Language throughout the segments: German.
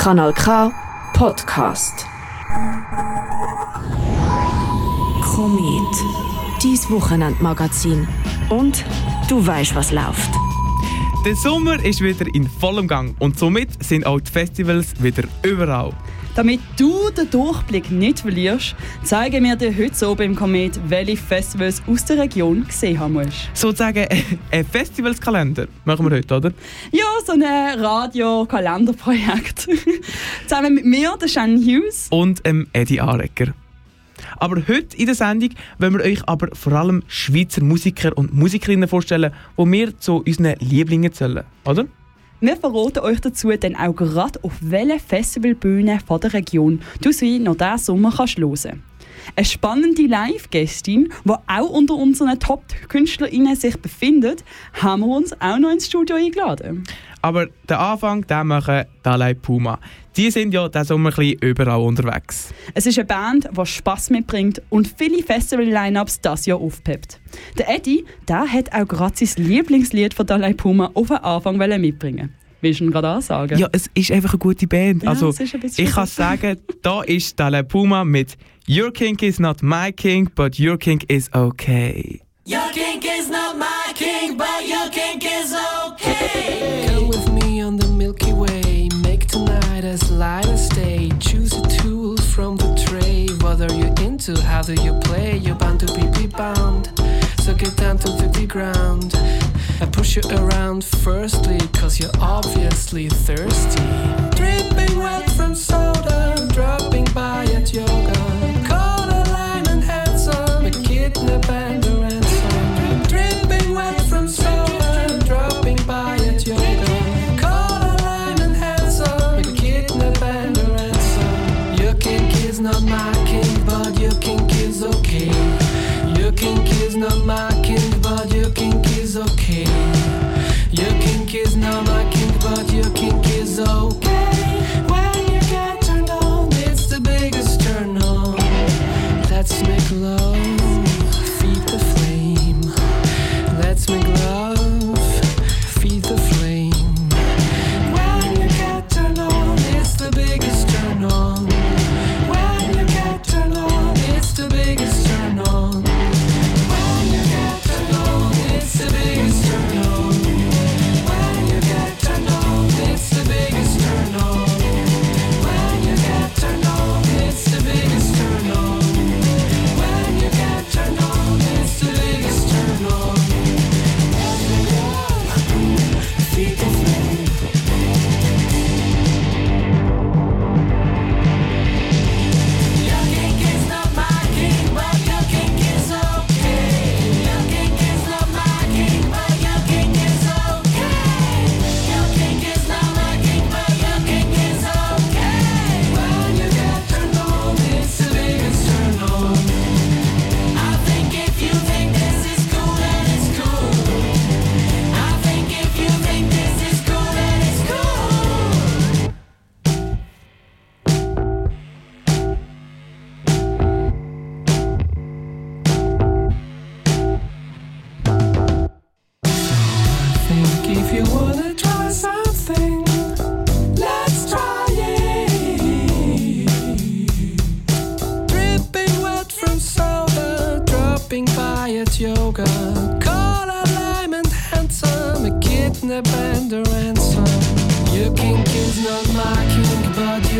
Kanal K Podcast. Komet, dies Wochenendmagazin. Und du weißt, was läuft. Der Sommer ist wieder in vollem Gang und somit sind auch die Festivals wieder überall. Damit du den Durchblick nicht verlierst, zeigen wir dir heute oben im Komet, welche Festivals aus der Region gesehen haben musst. Sozusagen ein Festivalskalender machen wir heute, oder? Ja, so ein Radio-Kalenderprojekt. Zusammen mit mir, der Shannon Hughes. Und ähm, Eddie Arecker. Aber heute in der Sendung wollen wir euch aber vor allem Schweizer Musiker und Musikerinnen vorstellen, die wir zu unseren Lieblingen zählen, oder? Wir verraten euch dazu dann auch gerade, auf welche Festivalbühne von der Region du sie noch diesen Sommer kannst hören Eine spannende Live-Gästin, die auch unter unseren Top-KünstlerInnen sich befindet, haben wir uns auch noch ins Studio eingeladen. Aber den Anfang den machen Dalai Puma. Die sind ja diesen Sommer ein bisschen überall unterwegs. Es ist eine Band, die Spass mitbringt und viele Festival-Lineups das Jahr aufpeppt. Der Eddie der hat auch gerade sein Lieblingslied von Dalai Puma auf den Anfang mitbringen Willst du ihn gerade ansagen? Ja, es ist einfach eine gute Band. Ja, also, es ist ein bisschen ich kann sagen, da ist Dalai Puma mit Your King is not my king, but your king is okay. Your kink is not my kink, but your kink is okay. Into? How do you play? You're bound to be rebound. So get down to the ground. I push you around firstly, cause you're obviously thirsty. Dripping wet from soda, dropping not my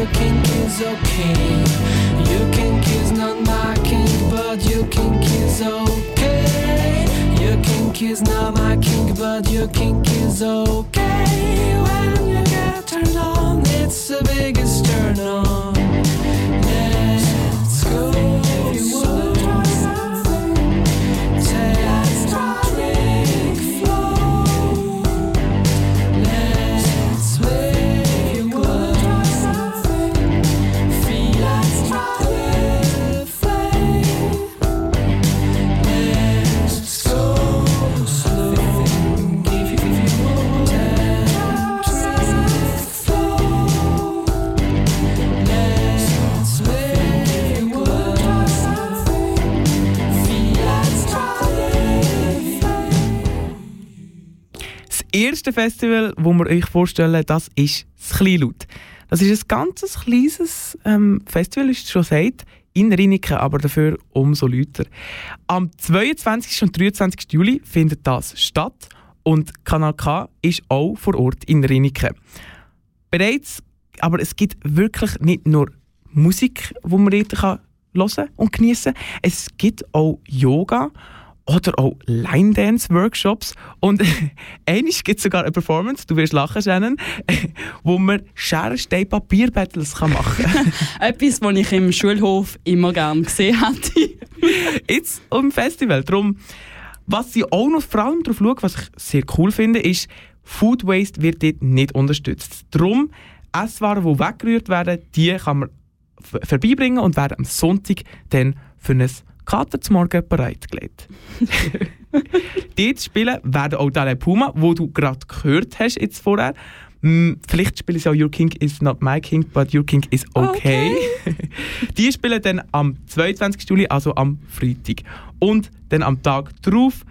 kink, but your kink is okay. Your kink is not my kink, but your kink is okay. Your kink is not my kink, but your kink is okay. When you get turned on, it's the biggest turn on. Erste Festival, das wir euch vorstellen, das ist das Kleinlaut. Das ist ein ganz kleines ähm, Festival, wie es schon sagt, in Riniken, aber dafür umso lauter. Am 22. und 23. Juli findet das statt und Kanal K ist auch vor Ort in Riniken. Bereits, aber es gibt wirklich nicht nur Musik, die man dort kann hören und genießen kann. Es gibt auch Yoga oder auch Line-Dance-Workshops. Und eines gibt es sogar eine Performance, du wirst lachen, Shannon, wo man Schere, Stein, Papier-Battles kann machen kann. Etwas, was ich im Schulhof immer gerne gesehen hätte. Jetzt im Festival. Darum, was sie auch noch vor allem darauf schauen, was ich sehr cool finde, ist, Food Waste wird dort nicht unterstützt. Darum, Esswaren, die weggerührt werden, die kann man vorbeibringen und werden am Sonntag dann für ein Kater zum Morgen bereitgelegt. Dort spielen werden auch Dale Puma, wo du gerade gehört hast jetzt vorher. Hm, vielleicht spielen sie auch Your King is not my king, but Your King is okay. Die spielen dann am 22. Juli, also am Freitag. Und dann am Tag darauf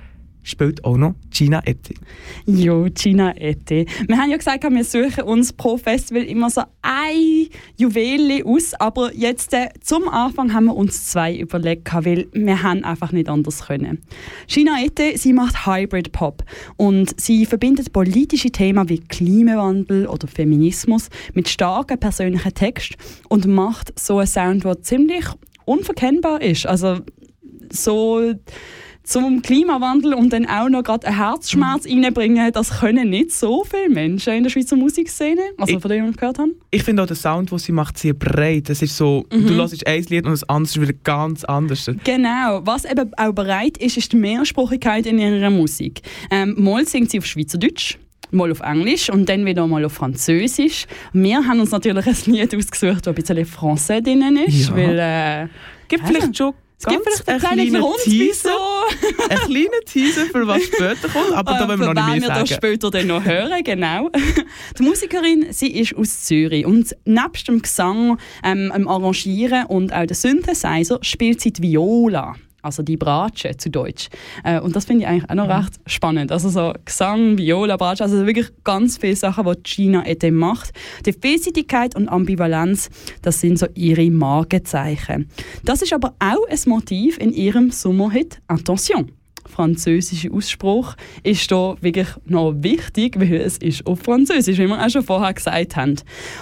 spielt auch noch Gina Etti. Jo, Gina Ette. Wir haben ja gesagt, wir suchen uns pro Festival immer so ein Juwel aus, aber jetzt äh, zum Anfang haben wir uns zwei überlegt, weil wir haben einfach nicht anders können. Gina Ette, sie macht Hybrid Pop und sie verbindet politische Themen wie Klimawandel oder Feminismus mit starken persönlichen Texten und macht so einen Sound, der ziemlich unverkennbar ist. Also so zum Klimawandel und dann auch noch gerade einen Herzschmerz Mhm. reinbringen, das können nicht so viele Menschen in der Schweizer Musikszene, also Ich- von dem, ich gehört habe. Ich finde auch den Sound, den sie macht, sehr breit. Es ist so, Mhm. du hörst ein Lied und das andere ist wieder ganz anders. Genau, was eben auch bereit ist, ist die Mehrsprachigkeit in ihrer Musik. Ähm, mal singt sie auf Schweizerdeutsch, mal auf Englisch und dann wieder mal auf Französisch. Wir haben uns natürlich ein Lied ausgesucht, das ein bisschen Français drin ist, Ja. weil äh, Gibt vielleicht schon es gibt vielleicht einen kleinen Grund, Teaser, wieso. einen kleinen Teaser, für was später kommt, aber da Äh, wollen wir noch nicht wir mehr das sagen. später dann noch hören, genau. Die Musikerin, sie ist aus Zürich und nebst dem Gesang, ähm, dem Arrangieren und auch dem Synthesizer spielt sie die Viola. Also die Bratsche zu Deutsch. Äh, und das finde ich eigentlich auch noch recht spannend. Also so Gesang, Viola, Bratsche, also wirklich ganz viele Sachen, die Gina Ede macht. Die Vielseitigkeit und Ambivalenz, das sind so ihre Markenzeichen. Das ist aber auch ein Motiv in ihrem Sommerhit «Attention» französische Ausspruch ist da wirklich noch wichtig, weil es ist auf Französisch, wie wir auch schon vorher gesagt haben.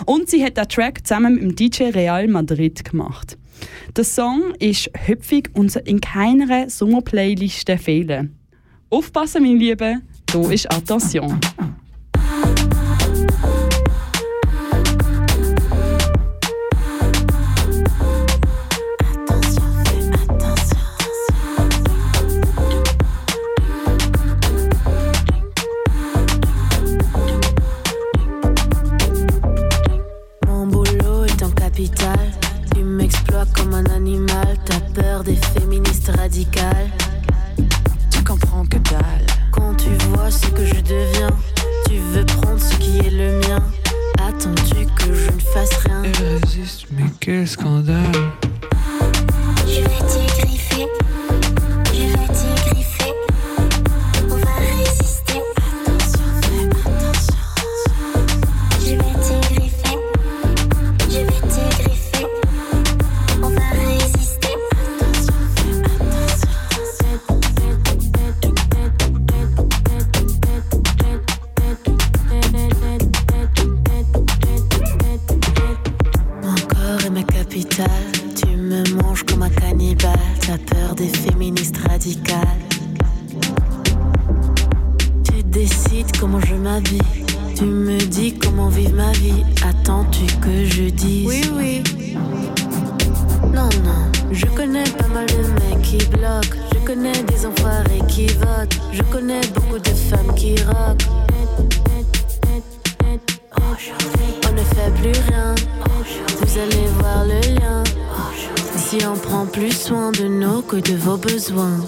Und sie hat den Track zusammen mit dem DJ Real Madrid gemacht. Der Song ist hüpfig und soll in keiner Sommerplayliste fehlen. Aufpassen, meine Lieben, da ist Attention. Comme un animal. T'as peur des féministes radicales. Tu comprends que dalle. Quand tu vois ce que je deviens, tu veux prendre ce qui est le mien. Attends-tu que je ne fasse rien? Elle résiste, mais quel scandale. Je vais te griffer, je vais te griffer. Je connais beaucoup de femmes qui rockent. On ne fait plus rien. Vous allez voir le lien. Si on prend plus soin de nous que de vos besoins.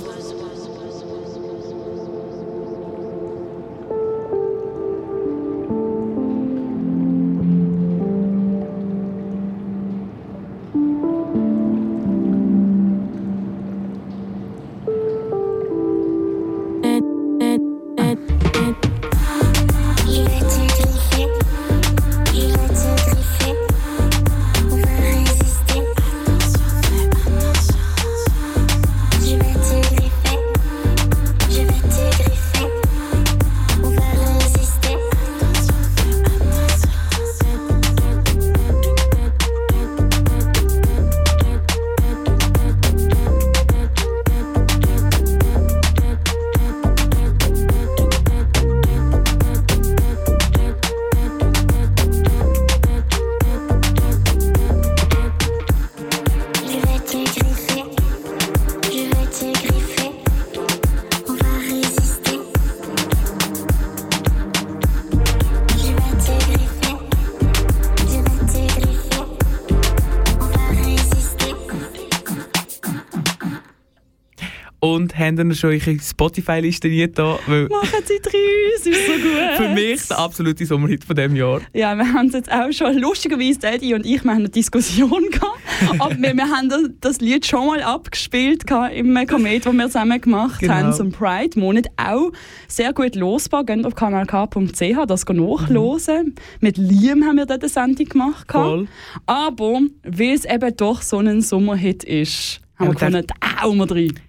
Dann schon eure Spotify-Liste nicht da? Machen Sie drei, es ist so gut. für mich der absolute Sommerhit von diesem Jahr. Ja, wir haben es jetzt auch schon, lustigerweise, Eddie und ich, wir haben eine Diskussion gehabt. Aber wir, wir haben das, das Lied schon mal abgespielt im Komet, das wir zusammen gemacht Genau. haben zum Pride-Monat. Auch sehr gut losbar. Geht auf kanalk.ch, das nachhören. Mit Liam haben wir dort eine Sendung gemacht. Voll. Aber weil es eben doch so ein Sommerhit ist, haben Ja, wir da hauen wir drin.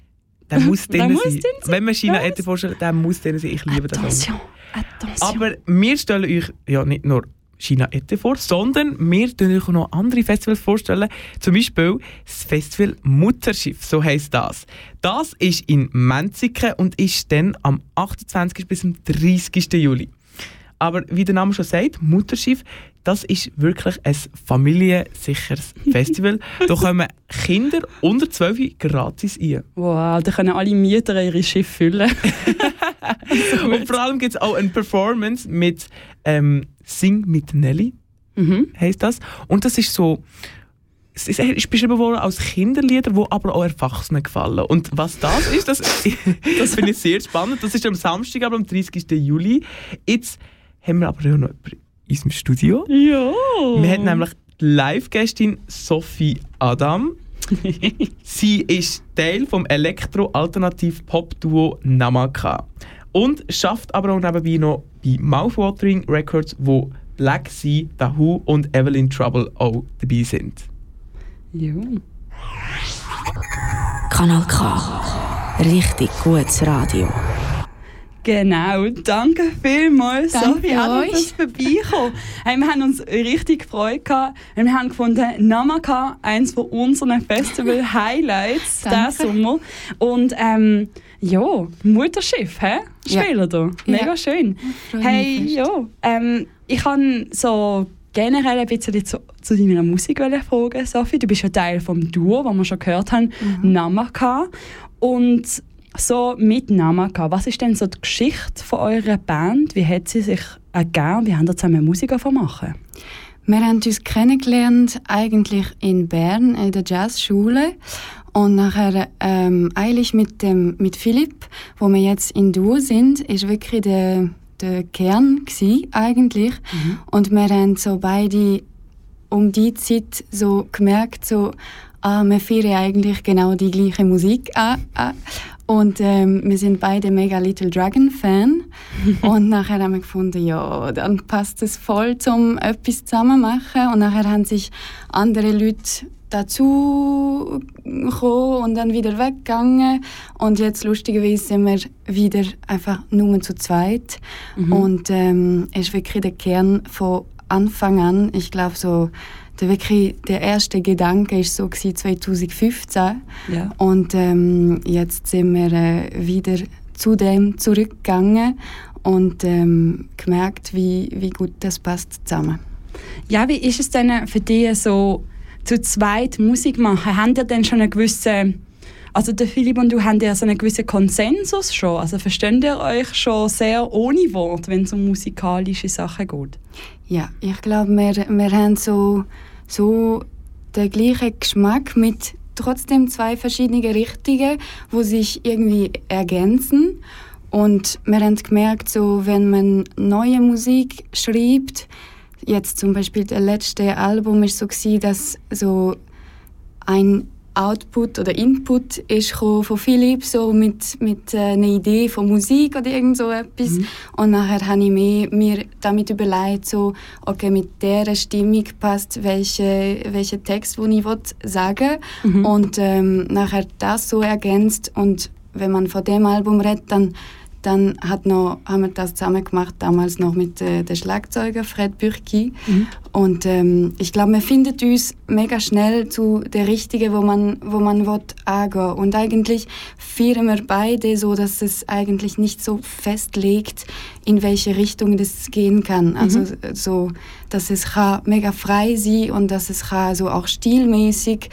Der muss drin sein. Wenn man China Ja. Ette vorstellt, der muss drin sein. Ich liebe das. Attention, attention. Aber wir stellen euch ja nicht nur China Ette vor, sondern wir stellen euch auch noch andere Festivals vorstellen. Zum Beispiel das Festival Mutterschiff, so heisst das. Das ist in Menziken und ist dann am 28. bis zum 30. Juli. Aber wie der Name schon sagt, Mutterschiff, das ist wirklich ein familiensicheres Festival. da kommen Kinder unter 12 gratis ein. wow, da können alle Mieter ihre Schiffe füllen. Und vor allem gibt es auch eine Performance mit ähm, Sing mit Nelly, mhm. heisst das. Und das ist so, es ist, ist beschrieben worden als Kinderlieder, die aber auch Erwachsenen gefallen. Und was das ist, das, das finde ich sehr spannend. Das ist am Samstag, aber am 30. Juli. Jetzt haben wir aber auch noch jemanden in unserem Studio. Ja. Wir haben nämlich die Live-Gästin Sophie Adam. Sie ist Teil vom Elektro-Alternativ-Pop-Duo Namaka und schafft aber auch nebenbei noch bei Mouthwatering Records, wo Black Sea, Dahoo und Evelyn Trouble auch dabei sind. ja. Kanal K. Richtig gutes Radio. Genau, danke vielmals, Danke Sophie, auch noch euch. fürs Vorbeikommen. hey, wir haben uns richtig gefreut. gehabt. Wir haben gefunden, Namaka, eins von unseren Festival-Highlights diesen. Sommer. Und ähm, ja, Mutterschiff, hä? Ja. Spielen da. Mega Ja. schön. Hey, ja, ähm, ich kann so generell ein bisschen zu, zu deiner Musik fragen, Sophie. Du bist ja Teil vom Duo, das wir schon gehört haben, Mhm. Namaka. Und so mit Namaka, was ist denn so die Geschichte von eurer Band? Wie hat sie sich ergeben? Wie haben ihr zusammen Musik machen? Wir haben uns kennengelernt eigentlich in Bern in der Jazzschule und nachher ähm, eigentlich mit dem mit Philipp, wo wir jetzt in Duo sind, ist wirklich der der Kern gsi eigentlich und wir haben so beide um die Zeit so gemerkt so ah, wir feiern eigentlich genau die gleiche Musik an, an. Und ähm, wir sind beide mega Little Dragon Fan. Und nachher haben wir gefunden, ja, dann passt es voll zum etwas zusammen machen. Und nachher haben sich andere Leute dazu gekommen und dann wieder weggegangen. Und jetzt lustigerweise sind wir wieder einfach nur zu zweit. Und ähm, ist wirklich der Kern von Anfang an, ich glaube so der wirklich der erste Gedanke ist so gewesen 2015 Ja. und ähm, jetzt sind wir äh, wieder zu dem zurückgegangen und ähm, gemerkt, wie, wie gut das passt zusammen. Ja, wie ist es denn für dich so zu zweit Musik machen? Habt ihr denn schon einen gewissen, also der Philipp und du, habt ihr so einen gewissen Konsensus schon? Also versteht ihr euch schon sehr ohne Wort, wenn es um musikalische Sachen geht? Ja, ich glaube, wir, wir haben so, so den gleichen Geschmack mit trotzdem zwei verschiedenen Richtungen, wo sich irgendwie ergänzen. Und wir haben gemerkt, so, wenn man neue Musik schreibt, jetzt zum Beispiel das letzte Album ist so dass so ein Output oder Input ist von Philipp so mit mit äh, einer Idee von Musik oder irgend so etwas. Und nachher habe ich mir, mir damit überlegt so okay mit der Stimmung passt welche welche Text wo ich will sagen. Und ähm, nachher das so ergänzt. Und wenn man von dem Album redet dann dann hat noch, haben wir das zusammen gemacht, damals noch mit äh, dem Schlagzeuger Fred Bürki. Und ähm, ich glaube, man findet uns mega schnell zu der Richtigen, wo man, wo man will, angehen. Und eigentlich feiern wir beide so, dass es eigentlich nicht so festlegt, in welche Richtung das gehen kann. Also so, dass es kann mega frei sein und dass es kann so auch stilmäßig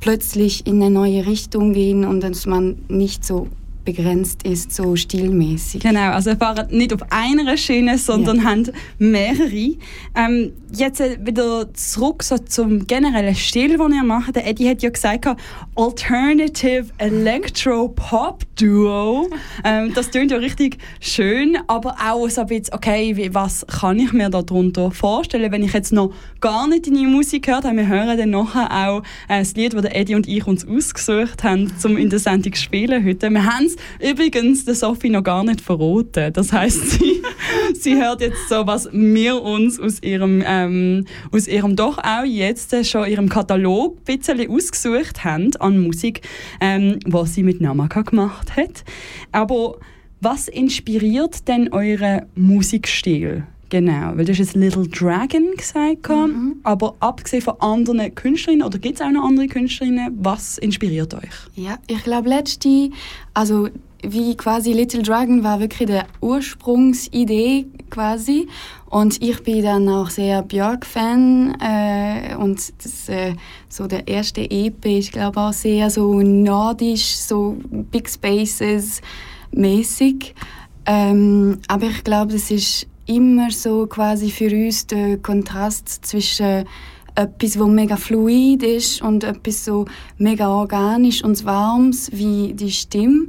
plötzlich in eine neue Richtung gehen und dass man nicht so begrenzt ist, so stilmäßig. Genau, also ihr fahrt nicht auf einer Schiene, sondern Ja. habt mehrere. Ähm, jetzt wieder zurück so zum generellen Stil, den ihr macht. Der Eddie hat ja gesagt, Alternative Electro Pop Duo. ähm, das klingt ja richtig schön, aber auch so ein bisschen, okay, wie, was kann ich mir darunter vorstellen, wenn ich jetzt noch gar nicht deine Musik gehört habe. Wir hören dann nachher auch äh, das Lied, das Eddie und ich uns ausgesucht haben, um in der Sendung zu spielen heute. Wir haben es übrigens der Sophie noch gar nicht verraten. Das heisst, sie, sie hört jetzt so, was wir uns aus ihrem, ähm, aus ihrem doch auch jetzt schon ihrem Katalog ein bisschen ausgesucht haben an Musik, ähm, was sie mit Namaka gemacht hat. Aber was inspiriert denn euren Musikstil? Genau, weil du hast jetzt Little Dragon gesagt, Mhm. aber abgesehen von anderen Künstlerinnen, oder gibt es auch noch andere Künstlerinnen, was inspiriert euch? Ja, ich glaube, letzte, also wie quasi Little Dragon war wirklich die Ursprungsidee quasi. Und ich bin dann auch sehr Björk-Fan äh, und das, äh, so der erste EP ist glaube auch sehr so nordisch, so Big Spaces mäßig. Ähm, aber ich glaube, das ist immer so quasi für uns der Kontrast zwischen etwas, wo mega fluid ist und etwas so mega organisch und warmes wie die Stimme,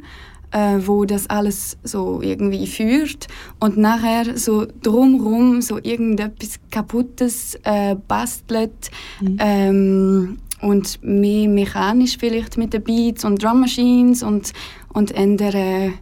äh, wo das alles so irgendwie führt. Und nachher so drumrum so irgendetwas kaputtes äh, bastelt ähm, und mehr mechanisch vielleicht mit den Beats und Drum Machines und und ändere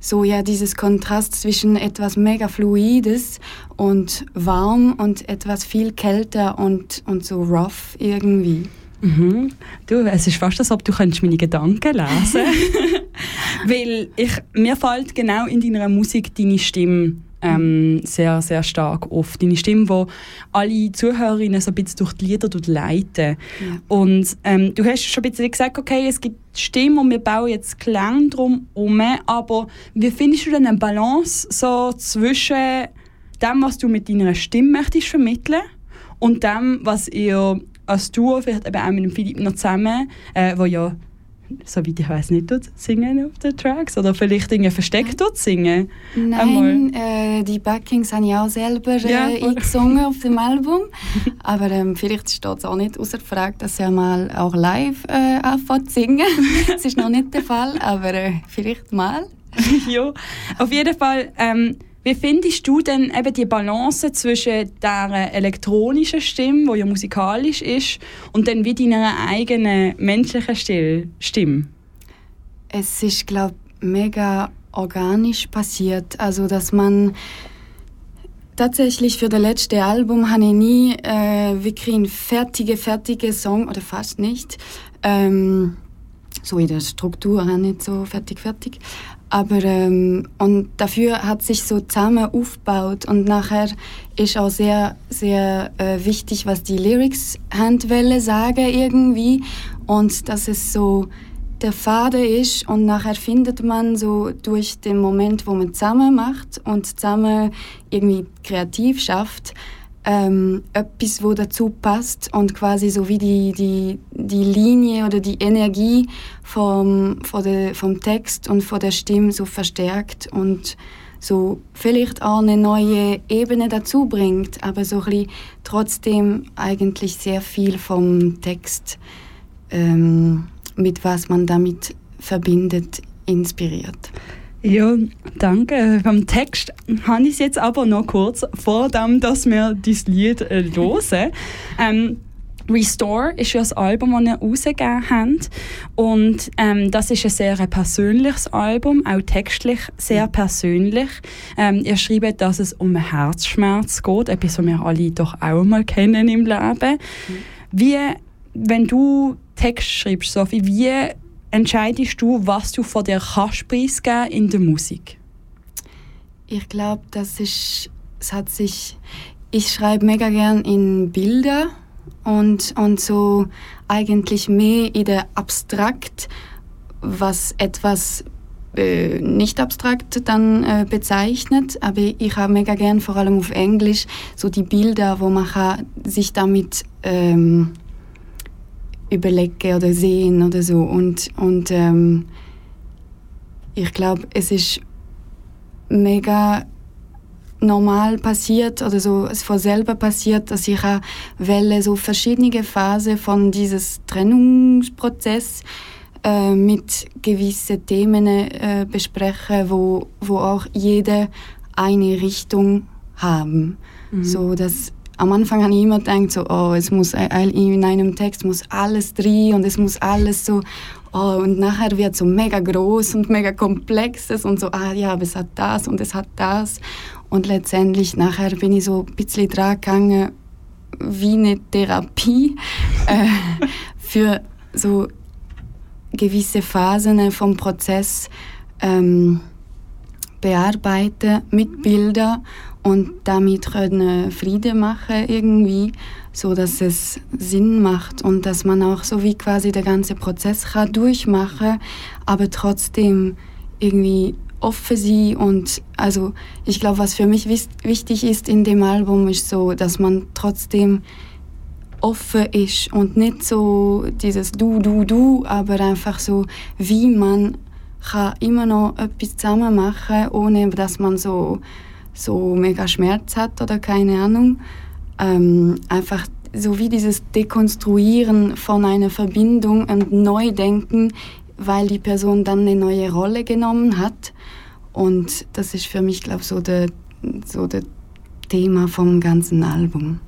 so ja dieses Kontrast zwischen etwas mega fluides und warm und etwas viel kälter und und so rough irgendwie. Mhm. Du, es ist fast, als ob du könntest meine Gedanken lesen Weil ich, mir fällt genau in deiner Musik deine Stimme ähm, sehr, sehr stark auf. Deine Stimme, die alle Zuhörerinnen so ein bisschen durch die Lieder leiten. Ja. Und ähm, du hast schon ein bisschen gesagt, okay, es gibt Stimmen und wir bauen jetzt Klang drum herum, aber wie findest du denn eine Balance so zwischen dem, was du mit deiner Stimme möchtest vermitteln und dem, was ihr als Duo, vielleicht eben auch mit dem Philipp noch zusammen, äh, wo ja, soweit ich weiß nicht dort singen auf den Tracks oder vielleicht irgendwie versteckt dort singen. Nein, äh, die Backings habe ich auch selber äh, Ja, eingesungen auf dem Album. Aber ähm, vielleicht steht es auch nicht außer Frage, dass er mal auch live äh, anfängt zu singen. das ist noch nicht der Fall, aber äh, vielleicht mal. ja, auf jeden Fall. Ähm, wie findest du denn eben die Balance zwischen der elektronischen Stimme, die ja musikalisch ist, und dann wie deiner eigenen menschlichen Stimme? Es ist, glaube ich, mega organisch passiert. Also, dass man tatsächlich für das letzte Album habe ich nie äh, wirklich einen fertige, fertige Song, oder fast nicht. Ähm, so in der Struktur auch nicht so fertig, fertig. Aber ähm, und dafür hat sich so zusammen aufgebaut und nachher ist auch sehr, sehr äh, wichtig, was die Lyrics Handwelle sagen irgendwie und dass es so der Faden ist und nachher findet man so durch den Moment, wo man zusammen macht und zusammen irgendwie kreativ schafft, ähm, etwas, wo dazu passt und quasi so wie die, die, die Linie oder die Energie vom, von der, vom Text und von der Stimme so verstärkt und so vielleicht auch eine neue Ebene dazu bringt, aber so ein bisschen trotzdem eigentlich sehr viel vom Text ähm, mit was man damit verbindet, inspiriert. Ja, danke. Beim Text habe ich es jetzt aber noch kurz vor dem, dass wir dieses Lied äh, hören. ähm, Restore ist ja das Album, das ihr rausgegeben habt. Und ähm, das ist ein sehr persönliches Album, auch textlich sehr persönlich. Ähm, ihr schreibt, dass es um Herzschmerz geht, etwas, was wir alle doch auch mal kennen im Leben. Wie, wenn du Text schreibst, Sophie, wie entscheidest du, was du von dir kannst preisgeben in der Musik? Ich glaube, das ist, es hat sich, ich schreibe mega gern in Bilder und, und so eigentlich mehr in der Abstrakt, was etwas äh, nicht abstrakt dann äh, bezeichnet, aber ich habe mega gern vor allem auf Englisch so die Bilder, wo man sich damit ähm, überlegen oder sehen oder so und und ähm, ich glaube, es ist mega normal passiert oder so es von selber passiert, dass ich auch Welle so verschiedene Phasen von dieses Trennungsprozess äh, mit gewissen Themen äh, besprechen, wo, wo auch jede eine Richtung haben. So dass am Anfang habe ich immer gedacht, so, oh, es muss ein- in einem Text muss alles drin und es muss alles so, oh, und nachher wird so mega groß und mega komplexes und so, ah ja, aber es hat das und es hat das. Und letztendlich nachher bin ich so ein bisschen dran gegangen, wie eine Therapie äh, für so gewisse Phasen vom Prozess ähm, bearbeiten mit Bildern und damit können Friede machen irgendwie, so dass es Sinn macht und dass man auch so wie quasi der ganze Prozess kann durchmachen, aber trotzdem irgendwie offen sein und also ich glaube, was für mich wichtig ist in dem Album ist so, dass man trotzdem offen ist und nicht so dieses Du, Du, Du, aber einfach so, wie man kann immer noch etwas zusammen machen, ohne dass man so, so mega Schmerz hat oder keine Ahnung. Ähm, einfach so wie dieses Dekonstruieren von einer Verbindung und Neudenken, weil die Person dann eine neue Rolle genommen hat. Und das ist für mich, glaube ich, so der, so Thema vom ganzen Album.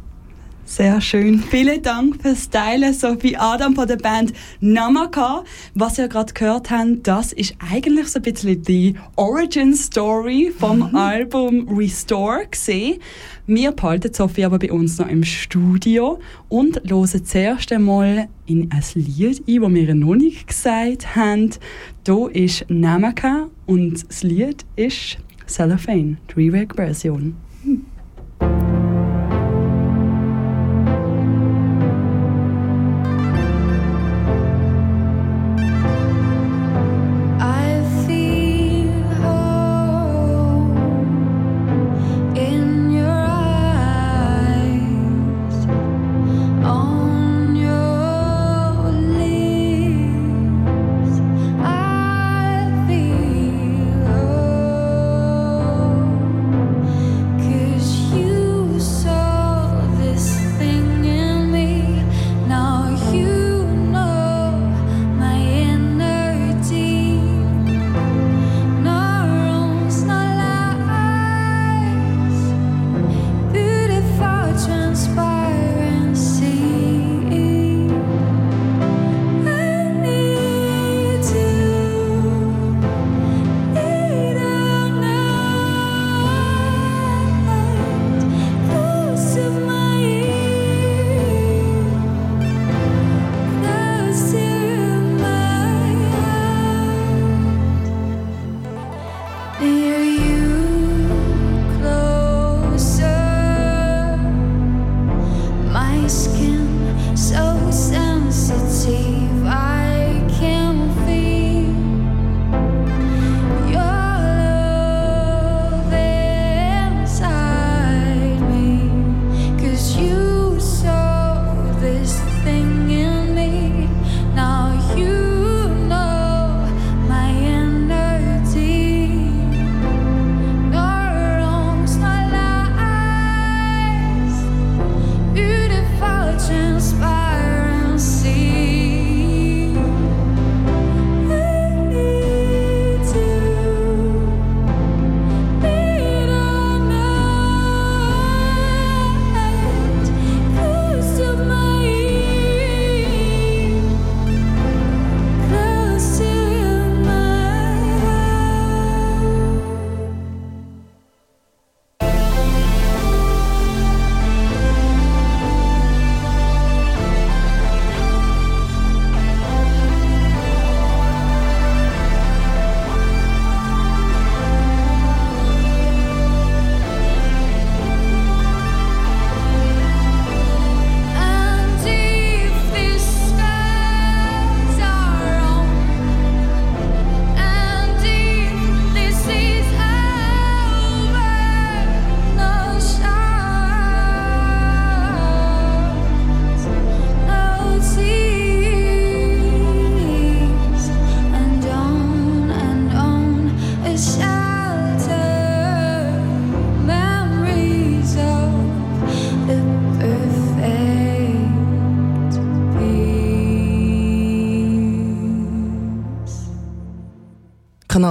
Sehr schön. Vielen Dank fürs Teilen, Sophie Adam von der Band Namaka. Was ihr gerade gehört habt, das ist eigentlich so ein bisschen die Origin Story vom Album Restore gesehen. Wir behalten Sophie aber bei uns noch im Studio und hören zuerst einmal in ein Lied ein, das wir noch nicht gesagt haben. Hier ist Namaka und das Lied ist Cellophane, die Remake-Version.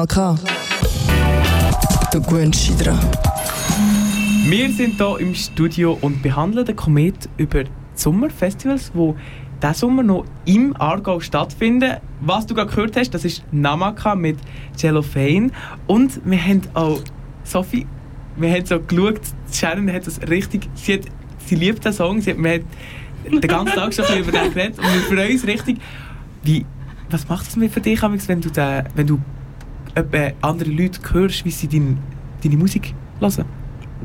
Kanal K. Du gewöhnst dich dran. Wir sind hier im Studio und behandeln den Komet über die Sommerfestivals, die diesen Sommer noch im Aargau stattfinden. Was du gerade gehört hast, das ist Namaka mit Cellophane. Und wir haben auch, Sophie, wir haben so geschaut, Sharon hat das richtig, sie, hat, sie liebt den Song, sie hat, wir haben den ganzen Tag schon über den geredet und wir freuen uns richtig. Wie, was macht mit für dich, wenn du, den, wenn du etwa andere Leute hörst, wie sie dein, deine Musik hören?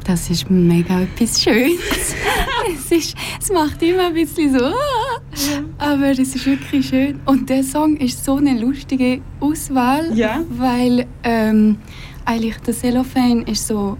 Das ist mega etwas Schönes. es, ist, es macht immer ein bisschen so, ah, aber es ist wirklich schön. Und der Song ist so eine lustige Auswahl, Ja. weil ähm, eigentlich der Cellophane ist so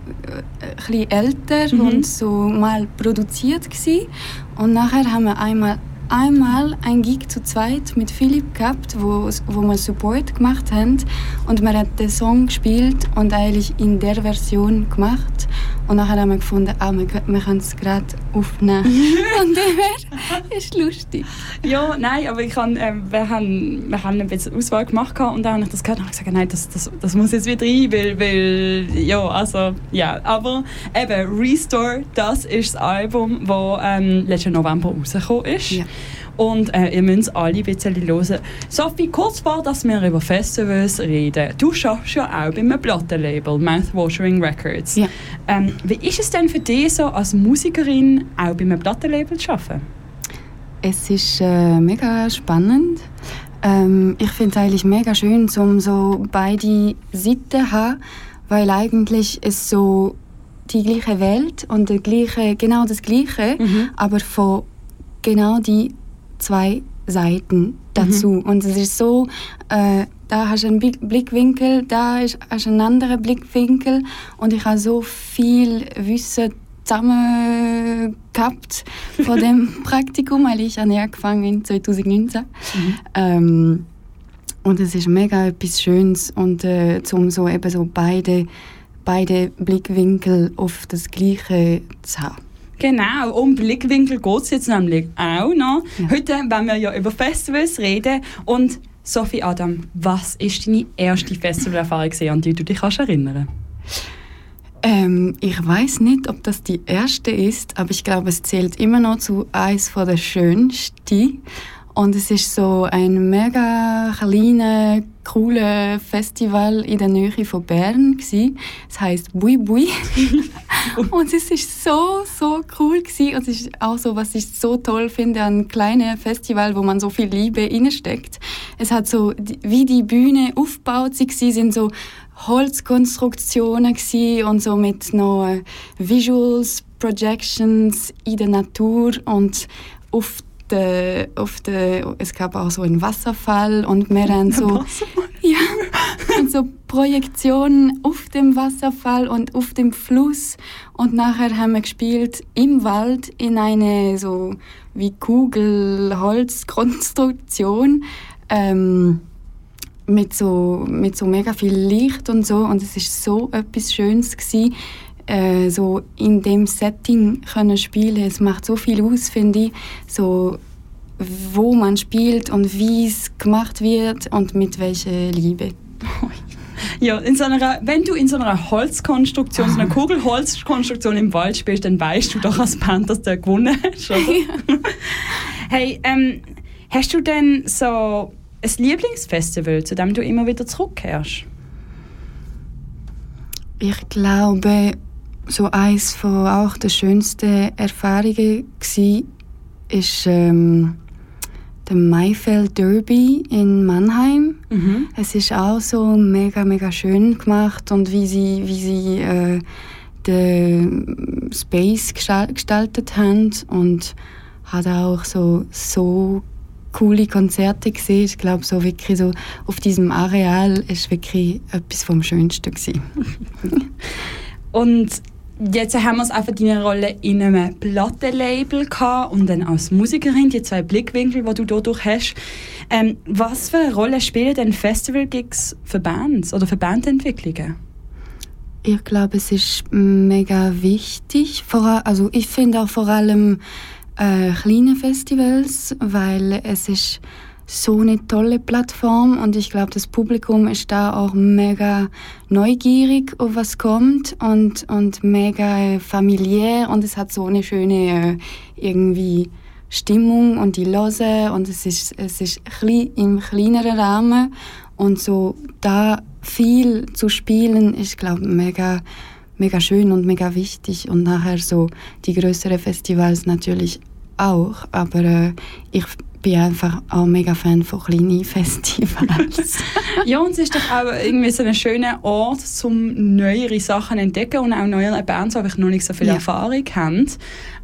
äh, älter Mhm. und so mal produziert gsi und nachher haben wir einmal einmal ein Gig zu zweit mit Philipp gehabt, wo, wo wir Support gemacht haben und man hat den Song gespielt und eigentlich in der Version gemacht und nachher haben wir gefunden, ah, wir, wir können es gerade aufnehmen. Von dem her ist lustig. Ja, nein, aber ich kann, ähm, wir, haben, wir haben ein bisschen Auswahl gemacht und dann habe ich das gehört und habe gesagt, nein, das, das, das muss jetzt wieder rein, weil, weil ja, also, ja, aber eben, Restore, das ist das Album, das ähm, letzten November rausgekommen ist. Ja. Und äh, ihr müsst alle ein bisschen hören. Sophie, kurz vor, dass wir über Festivals reden. Du schaffst ja auch bei einem Plattenlabel, Mouthwatering Records. Ja. Ähm, wie ist es denn für dich so als Musikerin auch bei einem Plattenlabel zu arbeiten? Es ist äh, mega spannend. Ähm, ich finde es eigentlich mega schön, um so beide Seiten zu haben, weil eigentlich ist so die gleiche Welt und der gleiche, genau das Gleiche, aber von genau die zwei Seiten dazu. Und es ist so, äh, da hast du einen Blick- Blickwinkel, da hast du einen anderen Blickwinkel und ich habe so viel Wissen zusammen gehabt von dem Praktikum, weil ich habe angefangen in 2019. Ähm, und es ist mega etwas Schönes und äh, zum so eben so beide, beide Blickwinkel auf das Gleiche zu haben. Genau, um Blickwinkel geht es jetzt nämlich auch noch. Heute wollen wir ja über Festivals reden. Und Sophie Adam, was ist deine erste Festivalerfahrung, an die du dich kannst erinnern Ähm, ich weiß nicht, ob das die erste ist, aber ich glaube, es zählt immer noch zu eins von der schönsten. Und es ist so ein mega kleiner, cooler Festival in der Nähe von Bern gsi. Es heißt Bui Bui. und es ist so so cool gsi. Und es ist auch so, was ich so toll finde an kleinen Festival, wo man so viel Liebe reinsteckt. Es hat so wie die Bühne aufgebaut sie sind so Holzkonstruktionen und so mit noch äh, Visuals, Projections in der Natur und auf der, auf der, es gab auch so einen Wasserfall und wir haben so ja, und so Projektionen auf dem Wasserfall und auf dem Fluss. Und nachher haben wir gespielt im Wald in eine so wie Kugelholzkonstruktion ähm, mit so mit so mega viel Licht und so. Und es ist so etwas Schönes gsi äh, so in dem Setting können spielen. Es macht so viel aus finde ich. So wo man spielt und wie es gemacht wird und mit welcher Liebe. Ja, in so einer, wenn du in so einer Holzkonstruktion, so einer Kugelholzkonstruktion im Wald spielst, dann weißt du doch als Band, dass du gewonnen hast, oder? hey, ähm, hast du denn so ein Lieblingsfestival, zu dem du immer wieder zurückkehrst? Ich glaube, so eins von auch der schönsten Erfahrungen gsi ist ähm, der Maifeld Derby in Mannheim. Es ist auch so mega mega schön gemacht und wie sie wie sie äh, den Space gestal- gestaltet haben und hat auch so so coole Konzerte gesehen. Ich glaube so wirklich so auf diesem Areal ist wirklich etwas vom Schönsten gewesen. Und jetzt haben wir es einfach deine Rolle in einem Plattenlabel gehabt und dann als Musikerin, die zwei Blickwinkel, die du dadurch hast. Ähm, was für eine Rolle spielen denn Festival-Gigs für Bands oder für Bandentwicklungen? Ich glaube, es ist mega wichtig. Vor, also ich finde auch vor allem äh, kleine Festivals, weil es ist so eine tolle Plattform und ich glaube, das Publikum ist da auch mega neugierig, auf was kommt und, und mega äh, familiär und es hat so eine schöne äh, irgendwie Stimmung und die Lose und es ist, es ist im kleineren Rahmen und so da viel zu spielen ist, glaube mega, mega schön und mega wichtig und nachher so die größeren Festivals natürlich auch, aber äh, ich bin einfach auch mega Fan von kleinen Festivals. Ja, und es ist doch auch irgendwie so ein schöner Ort, um neuere Sachen zu entdecken und auch neue Bands, die ich noch nicht so viel Ja. Erfahrung haben,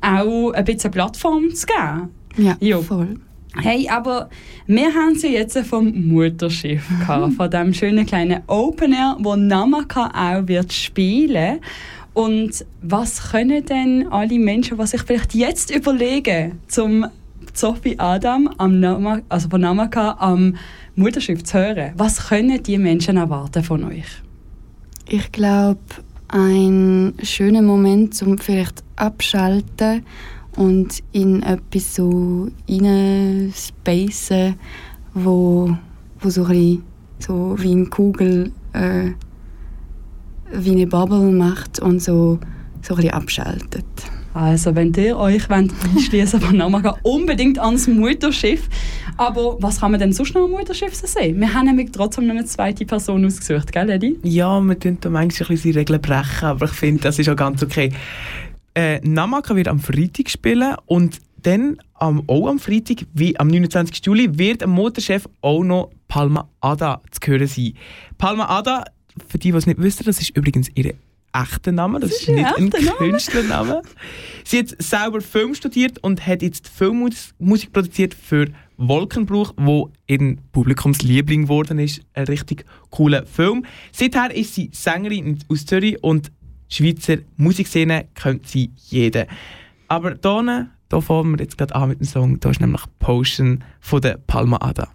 auch ein bisschen Plattform zu geben. ja, Jo. voll. Hey, aber wir haben sie jetzt vom Mutterschiff gehabt, von dem schönen kleinen Open Air, wo Namaka auch wird spielen. Und was können denn alle Menschen, die sich vielleicht jetzt überlegen, zum Sophie Adam am Nama, also von Namaka am Mutterschiff zu hören, was können die Menschen erwarten von euch? Ich glaube, ein schöner Moment zum vielleicht abschalten und in etwas so spacen, wo, wo so ein so wie eine Kugel äh, wie eine Bubble macht und so, so ein bisschen abschaltet. Also, wenn ihr euch wollt einschliessen von Namaka, unbedingt ans Mutterschiff. Aber was kann man denn sonst noch am Mutterschiff so sehen? Wir haben nämlich trotzdem noch eine zweite Person ausgesucht, gell, Eddie? Ja, wir tun da manchmal ein Regeln brechen, aber ich finde, das ist auch ganz okay. Äh, Namaka wird am Freitag spielen und dann am, auch am Freitag, wie am 29. Juli, wird am Motorchef auch noch Palma Ada zu hören sein. Palma Ada, für die, die es nicht wissen, das ist übrigens ihre echter Name, das, ist ihr nicht ein? Künstlername. Sie hat selber Film studiert und hat jetzt Filmmusik produziert für Wolkenbruch, wo ihren Publikumsliebling geworden ist. Ein richtig cooler Film. Seither ist sie Sängerin aus Zürich und Schweizer Musikszene kennt sie jeder. Aber hier, hier fangen wir jetzt gerade an mit dem Song. Da ist nämlich Potion von der Palma Ada.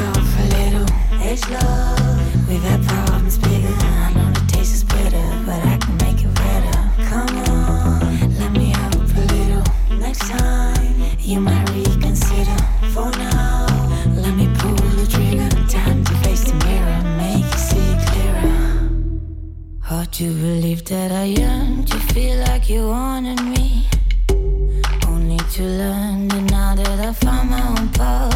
Off a little. Love. We've had problems bigger. I know the taste is bitter, but I can make it better. Come on, let me help a little. Next time, you might reconsider. For now, let me pull the trigger. Time to face the mirror, make you see clearer. Hard to believe that I. You feel like you wanted me. Only to learn that now that I found my own path,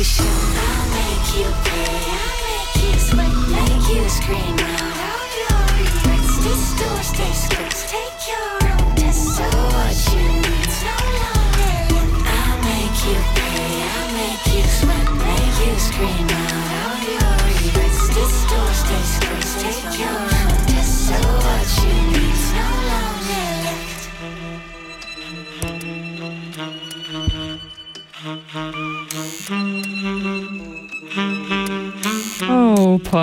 Ocean.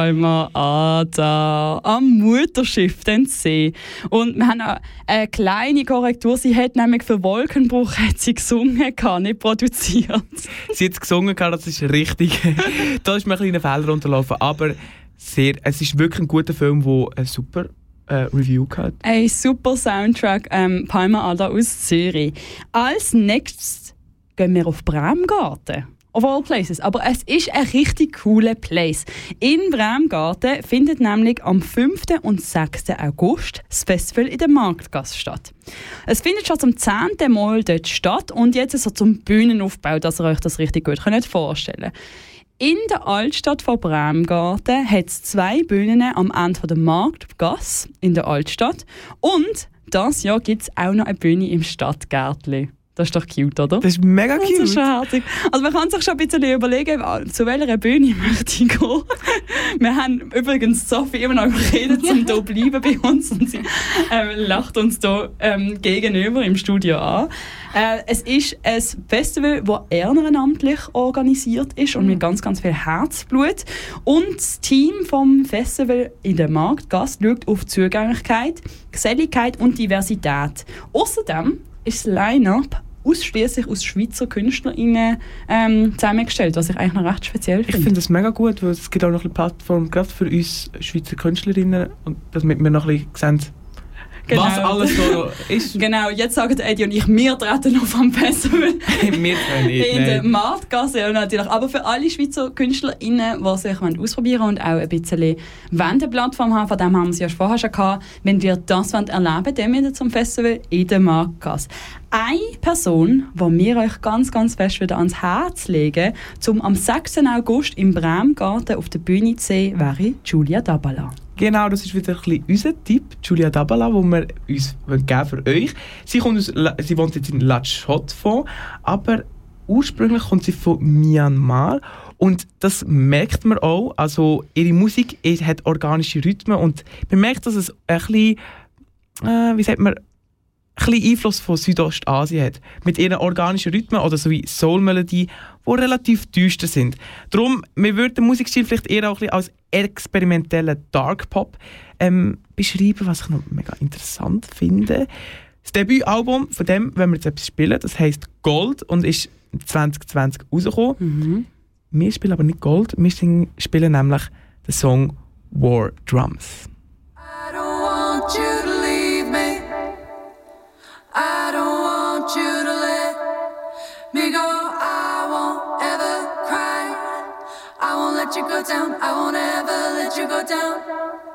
Oh, Palma Ada am Mutterschiff, den See. Und wir haben eine kleine Korrektur. Sie hat nämlich für Wolkenbruch hat sie gesungen, gehabt, nicht produziert. Sie hat es gesungen, gehabt, das ist richtig. da ist mir ein kleiner Fehler unterlaufen. Aber sehr, es ist wirklich ein guter Film, der eine super äh, Review hat. Ein super Soundtrack, ähm, Palma Ada aus Zürich. Als nächstes gehen wir auf Bremgarten. Of all places. Aber es ist ein richtig cooler Place. In Bremgarten findet nämlich am 5. und 6. August das Festival in der Marktgasse statt. Es findet schon zum 10. Mal dort statt und jetzt so zum Bühnenaufbau, dass ihr euch das richtig gut könnt vorstellen in der Altstadt von Bremgarten hat es zwei Bühnen am Ende der Marktgasse in der Altstadt. Und das Jahr gibt es auch noch eine Bühne im Stadtgärtli. Das ist doch cute, oder? Das ist mega Das cute. ist schon herzig. Also man kann sich schon ein bisschen überlegen, zu welcher Bühne möchte ich gehen. Wir haben übrigens Sophie immer noch geredet, um hier bleiben bei uns. Und sie ähm, lacht uns hier ähm, gegenüber im Studio an. Äh, es ist ein Festival, das ehrenamtlich organisiert ist und mit ganz, ganz viel Herzblut. Und das Team vom Festival in der Marktgasse schaut auf Zugänglichkeit, Geselligkeit und Diversität. Außerdem ist das Line-Up ausschließlich aus Schweizer KünstlerInnen ähm, zusammengestellt, was ich eigentlich noch recht speziell Ich finde. finde das mega gut, weil es gibt auch noch eine Plattform, gerade für uns Schweizer Künstlerinnen, und damit wir noch ein bisschen sehen, Genau. was alles so ist. Genau, jetzt sagen Eddie und ich, wir treten auf am Festival wir können nicht. in der. Marktgasse. Natürlich. Aber für alle Schweizer KünstlerInnen, die sich wollen ausprobieren und auch ein bisschen Wendeplattform haben, von dem haben wir es ja vorher schon gehabt, wenn wir das wollen erleben dann wieder zum Festival in der Marktgasse. Eine Person, die wir euch ganz, ganz fest wieder ans Herz legen, zum am 6. August im Bremgarten auf der Bühne zu sehen, wäre Julia Dabala. Genau, das ist wieder ein unser Tipp, Julia Dabala, den wir uns geben für euch. Sie, kommt aus, sie wohnt jetzt in La Chaux-de-Fonds, aber ursprünglich kommt sie von Myanmar und das merkt man auch. Also ihre Musik hat organische Rhythmen und man merkt, dass es ein bisschen, äh, wie sagt man, bisschen Einfluss von Südostasien hat. Mit ihren organischen Rhythmen oder so wie Soul-Melodie, die relativ düster sind. Darum, wir würden den Musikstil vielleicht eher auch ein bisschen als experimentellen Dark Pop ähm, beschreiben, was ich noch mega interessant finde. Das Debütalbum, von dem wenn wir jetzt etwas spielen, das heisst Gold und ist 2020 rausgekommen. Wir spielen aber nicht Gold, wir singen, spielen nämlich den Song War Drums. Me go. I won't ever cry. I won't let you go down. I won't ever let you go down.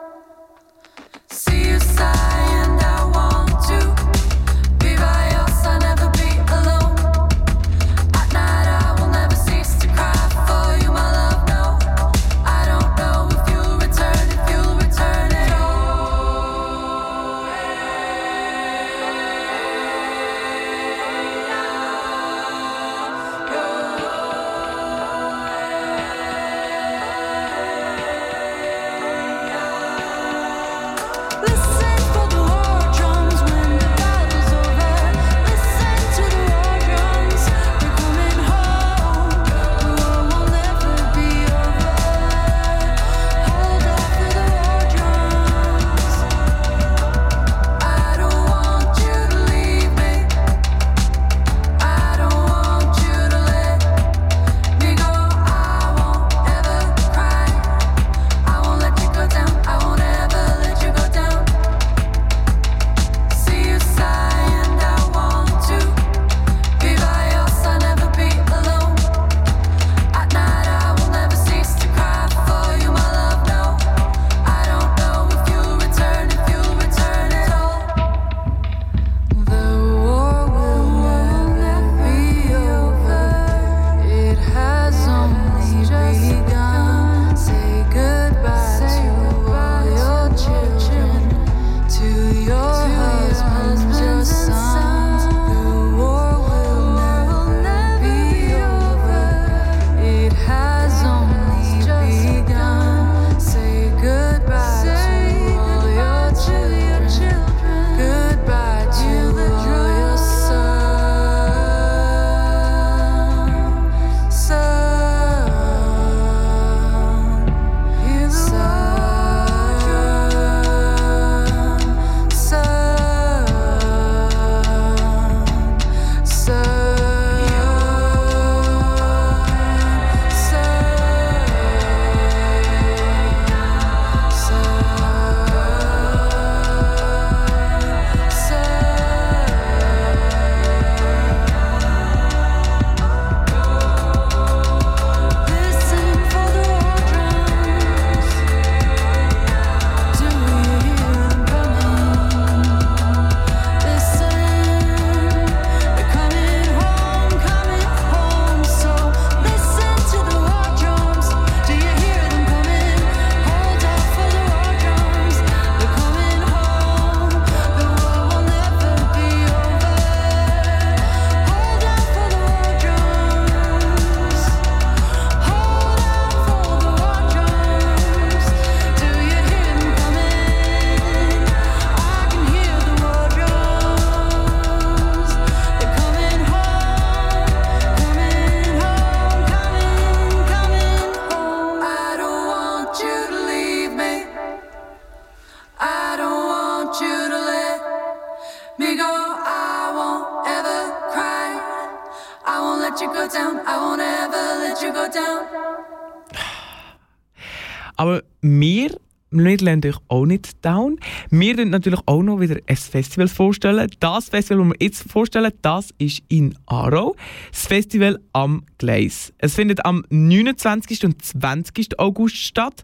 Wir lassen euch auch nicht down. Wir werden natürlich auch noch wieder ein Festival vorstellen. Das Festival, das wir jetzt vorstellen, das ist in Aarau. Das Festival am Gleis. Es findet am 29. und 20. August statt.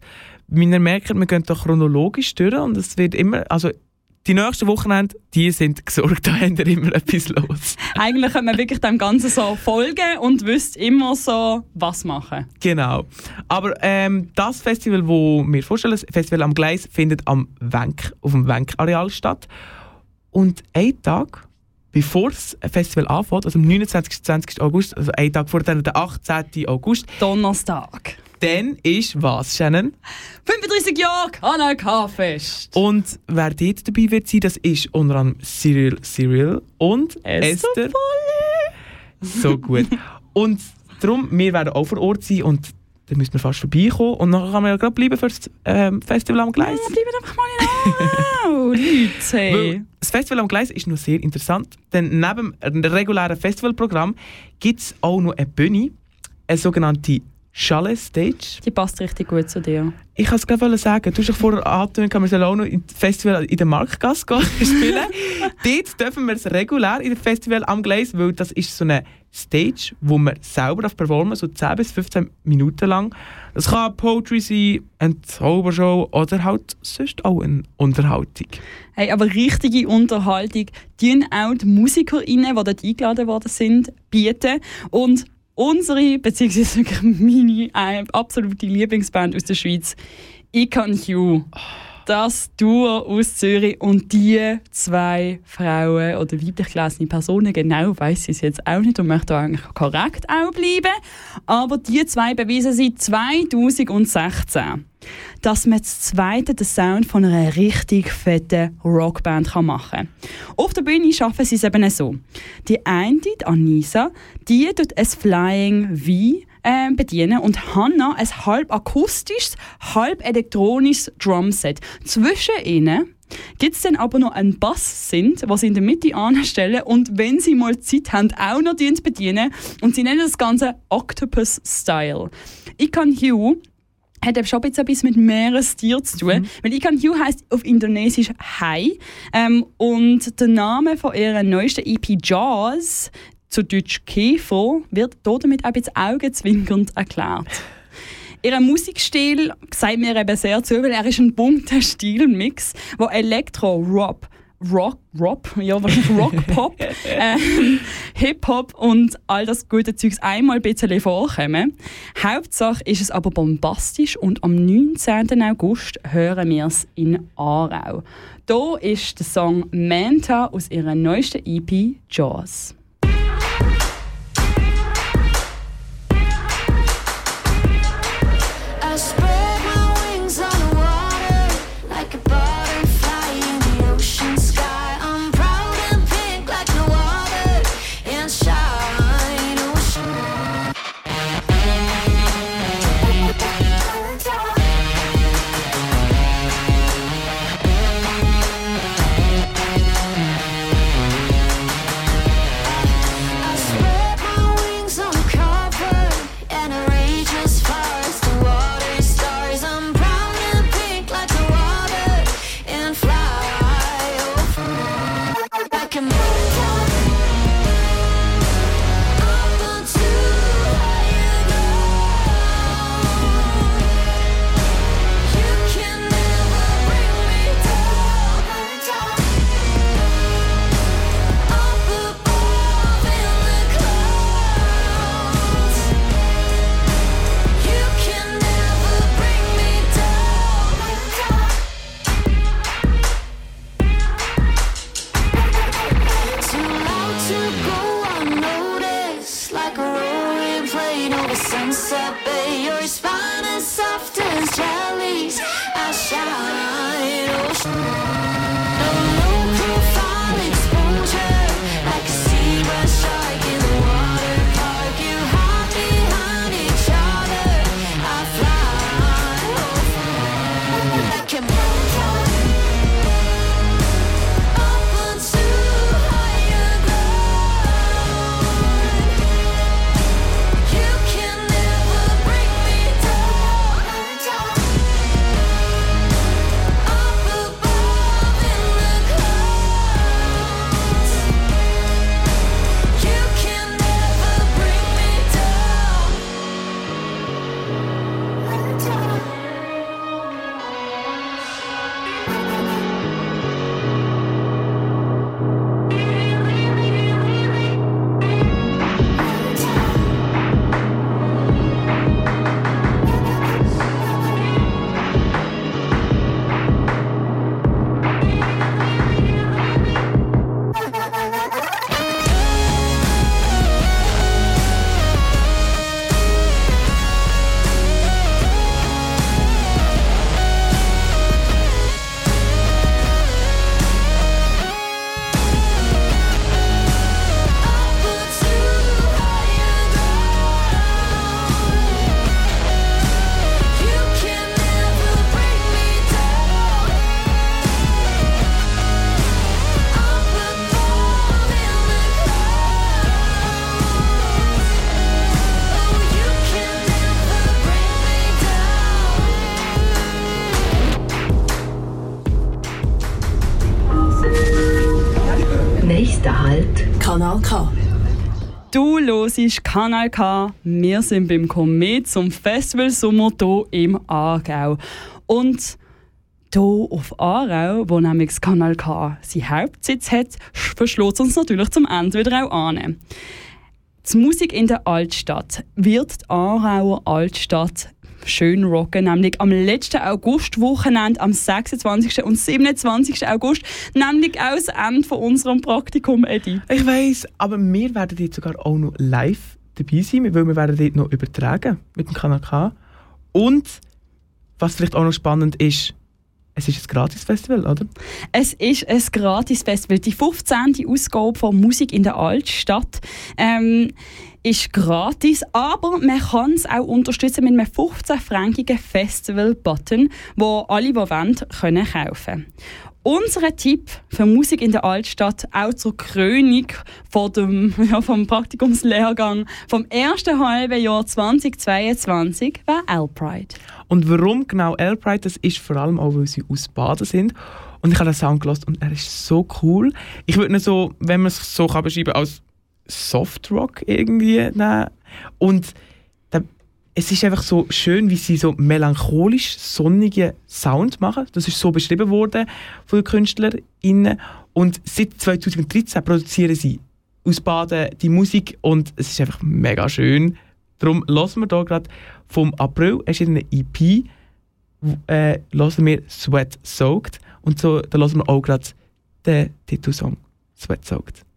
Ihr merkt, wir gehen da chronologisch durch und es wird immer, also die nächsten Wochenende, die sind gesorgt, da haben wir immer etwas los. Eigentlich kann man wirklich dem Ganzen so folgen und wüsst immer so, was machen. Genau. Aber ähm, das Festival, wo wir vorstellen, das Festival am Gleis, findet am Wenk, auf dem Wenk-Areal statt. Und einen Tag, bevor das Festival anfängt, also am 29. 20. August, also einen Tag vor dann, der 18. August, Donnerstag. Dann ist was, Shannon? 35 Jahre Kanaka-Fest. Und wer dort dabei wird sein, das ist unter anderem Cyril Cyril und Esther Esther. So gut. Und darum, wir werden auch vor Ort sein und dann müssen wir fast vorbeikommen und dann kann man ja gerade bleiben für das ähm, Festival am Gleis. Ja, bleiben einfach mal in Leute. Hey. Das Festival am Gleis ist noch sehr interessant, denn neben dem regulären Festivalprogramm gibt es auch noch eine Bühne, eine sogenannte Chalet Stage. Die passt richtig gut zu dir. Ich kann es gerade sagen, du hast dich vorher angetönt, wir sollen auch noch im Festival in der Marktgasse spielen. Dort dürfen wir es regulär in dem Festival am Gleis, weil das ist so eine Stage, wo man selber darf performen so 10 bis 15 Minuten lang. Das kann Poetry sein, eine Zaubershow oder halt sonst auch eine Unterhaltung. Hey, aber richtige Unterhaltung tun auch die MusikerInnen, die dort eingeladen worden sind, bieten. Und unsere, beziehungsweise meine äh, absolute Lieblingsband aus der Schweiz, Icon Hugh. Das Duo aus Zürich und die zwei Frauen oder weiblich gelesene Personen, genau weiß ich es jetzt auch nicht und möchte eigentlich korrekt auch bleiben. Aber die zwei beweisen seit 2016, dass man das zweite den Sound von einer richtig fetten Rockband machen kann. Auf der Bühne schaffen sie es eben so. Die eine, die Anisa, die tut ein Flying V äh, bedienen und Hannah ein halb akustisches, halb elektronisches Drumset. Zwischen ihnen gibt es dann aber noch einen Bass-Synth, was sie in der Mitte anstellen und wenn sie mal Zeit haben, auch noch den bedienen. Und sie nennen das Ganze Octopus-Style. Ich kann Hugh hat eben schon etwas mit Meerestier zu tun. Weil Ikan Hugh heisst auf Indonesisch Hai. Ähm, und der Name von ihrer neuesten EP Jaws, zu Deutsch Käfer, wird damit auch ein bisschen augenzwinkernd erklärt. Ihr Musikstil sagt mir eben sehr zu, weil er ist ein bunter Stilmix, wo Elektro, Rock, Rock, Rock, ja wahrscheinlich Rock, Pop, ähm, Hip-Hop und all das gute Zeugs einmal ein bisschen vorkommen. Hauptsache ist es aber bombastisch und am 19. August hören wir es in Aarau. Da ist der Song Manta aus ihrer neuesten EP Jaws. Hörst Kanal K. Wir sind beim Komet zum Festival Sommer hier im Aargau. Und hier auf Aarau, wo nämlich das Kanal K seinen Hauptsitz hat, verschlägt uns natürlich zum Ende wieder auch an. Die Musik in der Altstadt wird die Aarauer Altstadt schön rocken, nämlich am letzten Augustwochenende, am 26. und 27. August, nämlich auch das Ende von unserem Praktikum, Eddie. Ich weiss, aber wir werden dort sogar auch noch live dabei sein, weil wir werden dort noch übertragen mit dem Kanal K. Und was vielleicht auch noch spannend ist, es ist ein Gratis-Festival, oder? Es ist ein Gratis-Festival. Die 15. Ausgabe von Musik in der Altstadt ähm, ist gratis, aber man kann es auch unterstützen mit einem 15-frankigen Festival-Button, wo alle, die wollen, können kaufen Unser Tipp für Musik in der Altstadt, auch zur Krönung von dem, ja, vom Praktikumslehrgang vom ersten halben Jahr 2022, wäre L-Pride. Und warum genau L-Pride? Das ist vor allem auch, weil sie aus Baden sind. Und ich habe den Sound gehört und er ist so cool. Ich würde ihn so, wenn man es so kann beschreiben als Softrock irgendwie nehmen. Und es ist einfach so schön, wie sie so melancholisch sonnigen Sound machen. Das ist so beschrieben worden von den KünstlerInnen. Und seit 2013 produzieren sie aus Baden die Musik und es ist einfach mega schön. Darum hören wir hier gerade vom April erschienene EP, äh, wir Sweat Soaked. Und so, da hören wir auch gerade den Titelsong Sweat Soaked.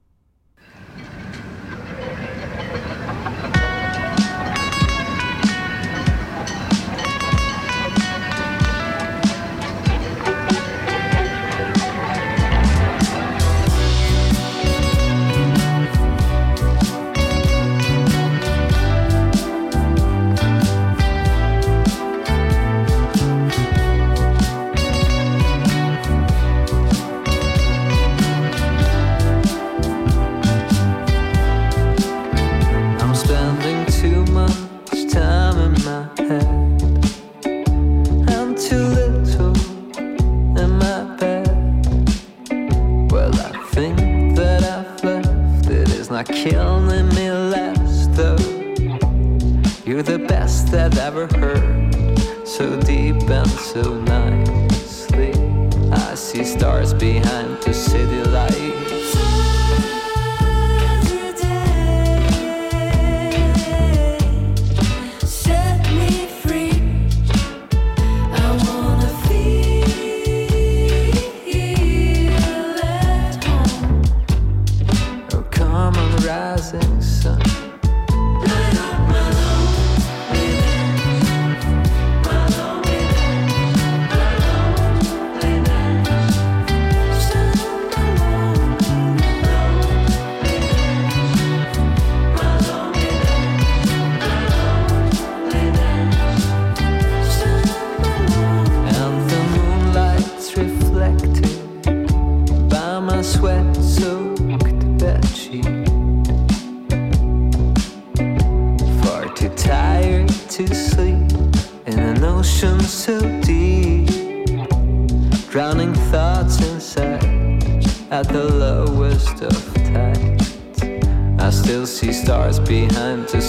behind to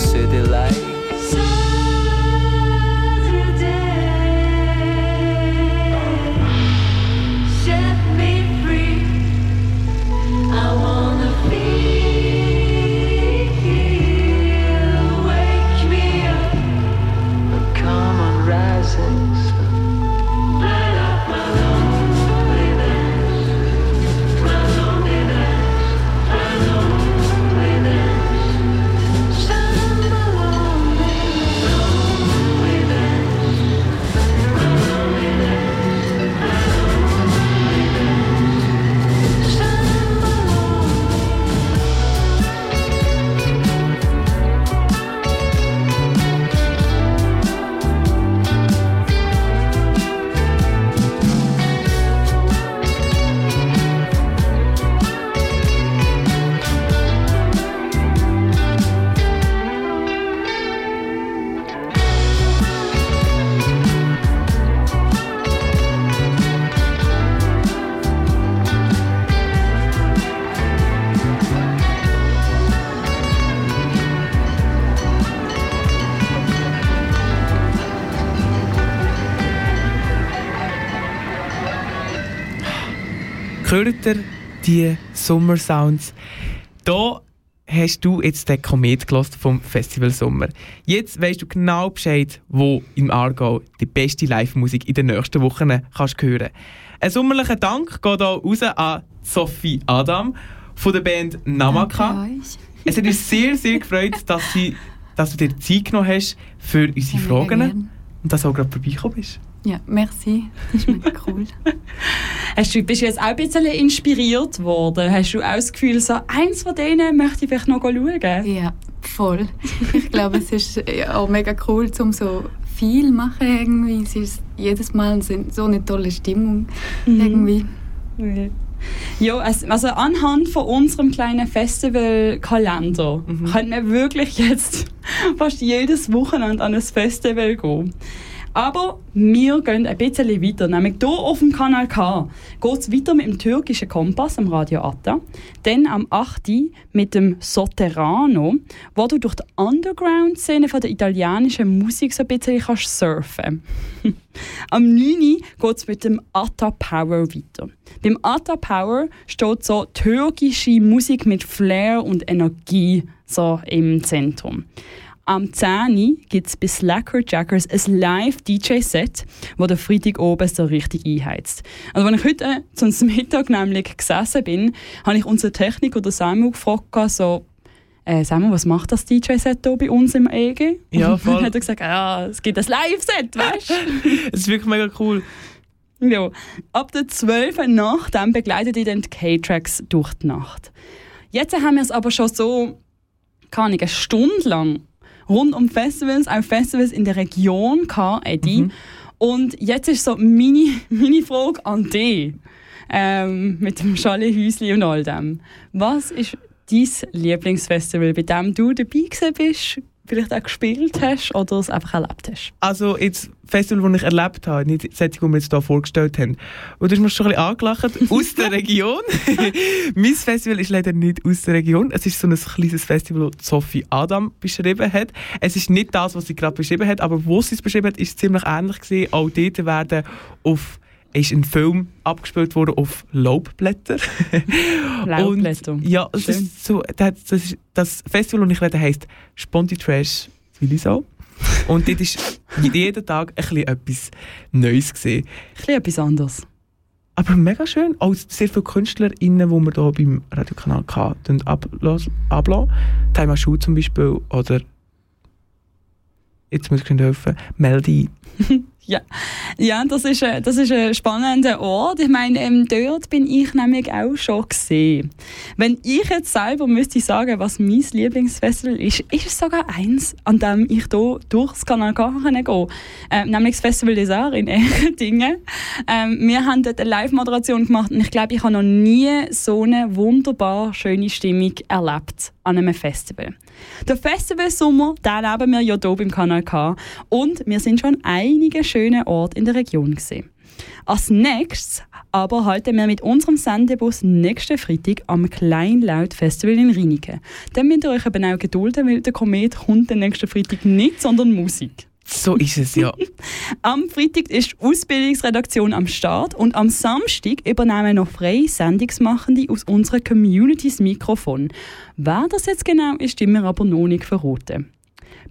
die Sommersounds? Da hast du jetzt den Komet gelost vom Festival Sommer. Jetzt weißt du genau Bescheid, wo im Aargau die beste Live-Musik in den nächsten Wochen kannst hören. Ein sommerlicher Dank geht hier raus an Sophie Adam von der Band Namaka. Es hat uns sehr, sehr gefreut, dass, sie, dass du dir Zeit genommen hast für unsere Fragen und dass du auch gerade vorbeigekommen bist. Ja, merci. Das ist mega cool. Hast du, bist du jetzt auch ein bisschen inspiriert worden? Hast du auch das Gefühl, so eins von denen möchte ich vielleicht noch schauen? Ja, voll. Ich glaube, es ist ja auch mega cool, um so viel zu machen irgendwie. Es ist jedes Mal so eine tolle Stimmung irgendwie. Ja, es- also anhand von unserem kleinen Festivalkalender können wir wirklich jetzt fast jedes Wochenende an ein Festival gehen. Aber wir gehen ein bisschen weiter. Nämlich hier auf dem Kanal K geht es weiter mit dem türkischen Kompass am Radio Atta. Dann am 8. mit dem Sotterano, wo du durch die Underground-Szene der italienischen Musik so ein bisschen kannst surfen Am 9. geht es mit dem Atta Power weiter. Beim Atta Power steht so türkische Musik mit Flair und Energie so im Zentrum. Am 10. gibt es bei Slacker Jackers ein Live-DJ-Set, das der Freitag oben so richtig einheizt. Also, als ich heute äh, zum Mittag nämlich gesessen bin, habe ich unseren Techniker, der Samuel, gefragt, so, äh, Samuel, was macht das DJ-Set hier bei uns im EG? Ja, Und voll. dann hat er gesagt, ja, es gibt ein Live-Set, weißt du? Es ist wirklich mega cool. Ja. Ab der 12. Uhr Nacht dann begleitet ihr dann die K-Tracks durch die Nacht. Jetzt haben wir es aber schon so, keine Ahnung, eine Stunde lang rund um Festivals, auch Festivals in der Region gehabt, Eddie. Und jetzt ist so meine, meine Frage an dich, ähm, mit dem Chalet-Häusli und all dem. Was ist dein Lieblingsfestival, bei dem du dabei bist, vielleicht auch gespielt hast oder es einfach erlebt hast? Also jetzt Festival, das ich erlebt habe, nicht das, die wir jetzt hier vorgestellt haben. Und du hast mir schon ein bisschen angelacht, aus der Region. mein Festival ist leider nicht aus der Region. Es ist so ein kleines Festival, das Sophie Adam beschrieben hat. Es ist nicht das, was sie gerade beschrieben hat, aber wo sie es beschrieben hat, ist ziemlich ähnlich gewesen. Auch dort werden auf ist ein Film abgespielt worden auf Laubblätter. Laubblätter. Ja, Schön. ist so, das, das, das Festival, das ich rede, heisst Sponti Trash Willisau. Und dort ist jeden Tag ein bisschen etwas Neues gesehen. Ein bisschen etwas anderes. Aber mega schön. Auch sehr viele KünstlerInnen, die wir hier beim Radiokanal hatten, ablassen. Taima Schuh zum Beispiel oder jetzt muss ich helfen, Melody. Ja, ja das, ist, ein- das ist ein spannender Ort. Ich meine, ähm, dort bin ich nämlich auch schon gesehen. Wenn ich jetzt selber müsste sagen, was mein Lieblingsfestival ist, ist es sogar eins, an dem ich hier durchs Kanal K gehen kann. Ähm, nämlich das Festival des Arts in Eherdingen. Ähm, wir haben dort eine Live-Moderation gemacht und ich glaube, ich habe noch nie so eine wunderbar schöne Stimmung erlebt an einem Festival. Der Festivalsommer, den erleben wir ja hier beim Kanal K und wir sind schon einige schöne Orte in der Region gesehen. Als nächstes aber halten wir mit unserem Sendebus nächsten Freitag am Kleinlaut Festival in Rheinike. Dann müsst ihr euch eben auch gedulden, weil der Komet kommt den nächsten Freitag nicht, sondern Musik. So ist es ja. Am Freitag ist die Ausbildungsredaktion am Start und am Samstag übernehmen noch freie Sendungsmachende aus unserer Community das Mikrofon. Wer das jetzt genau ist, stimmen wir aber noch nicht verraten.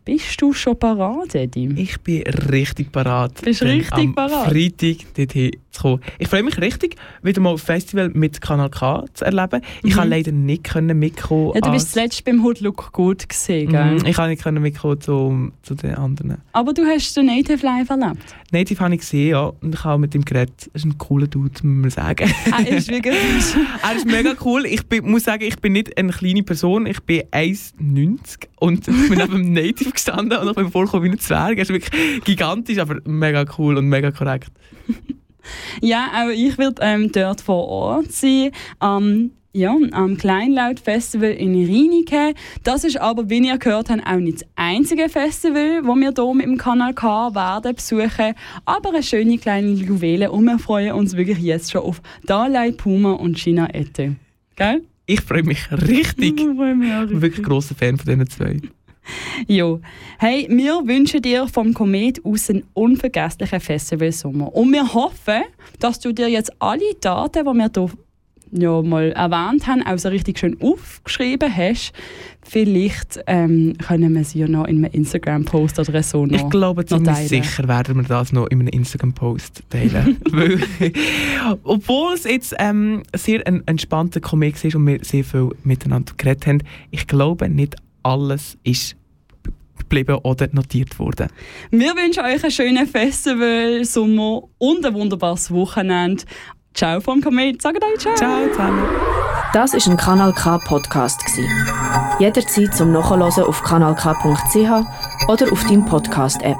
Bist du schon parat, Eddie? Ich bin richtig parat. Bist richtig am parat? Freitag dorthin zu kommen. Ich freue mich richtig, wieder mal Festival mit Kanal K zu erleben. Ich Mhm. kann leider nicht können mitkommen. Ja, du bist zuletzt beim Hood Look gut gesehen, gell? Mhm, Ich kann nicht können mitkommen zu, zu den anderen. Aber du hast den Native Live erlebt. Native habe ich gesehen, ja. Und ich habe mit ihm geredet. Er ist ein cooler Dude, muss man sagen. Er ist wirklich... er ist mega cool. Ich bin, muss sagen, ich bin nicht eine kleine Person. Ich bin 1,90 und ich bin neben dem Native gestanden und ich bin vorgekommen wie ein Zwerg. Er ist wirklich gigantisch, aber mega cool und mega korrekt. Ja, auch ich werde ähm, dort vor Ort sein. Am ja, am Kleinlaut Festival in Rheinike. Das ist aber, wie ihr gehört habt, auch nicht das einzige Festival, das wir hier mit dem Kanal K werden besuchen. Aber eine schöne kleine Juwele und wir freuen uns wirklich jetzt schon auf Dalai Puma und China Ette. Gell? Ich freue mich richtig. Ich freue mich auch Ich bin wirklich grosser Fan von diesen zwei. Jo. Hey, wir wünschen dir vom Komet aus einen unvergesslichen Festivalsommer. Und wir hoffen, dass du dir jetzt alle Daten, die wir hier ja mal erwähnt haben, auch so richtig schön aufgeschrieben hast. Vielleicht ähm, können wir sie ja noch in einem Instagram-Post oder so noch Ich glaube, ziemlich sicher werden wir das noch in einem Instagram-Post teilen. Weil, obwohl es jetzt ähm, sehr ein entspannter Comic ist und wir sehr viel miteinander geredet haben, ich glaube, nicht alles ist geblieben oder notiert worden. Wir wünschen euch einen schönen Festival, Sommer und ein wunderbares Wochenende. Ciao vom Komet. Sagt euch ciao. Ciao zusammen. Das ist ein Kanal K Podcast gsi. Jederzeit zum Nachhören auf kanalk.ch oder auf deinem Podcast App.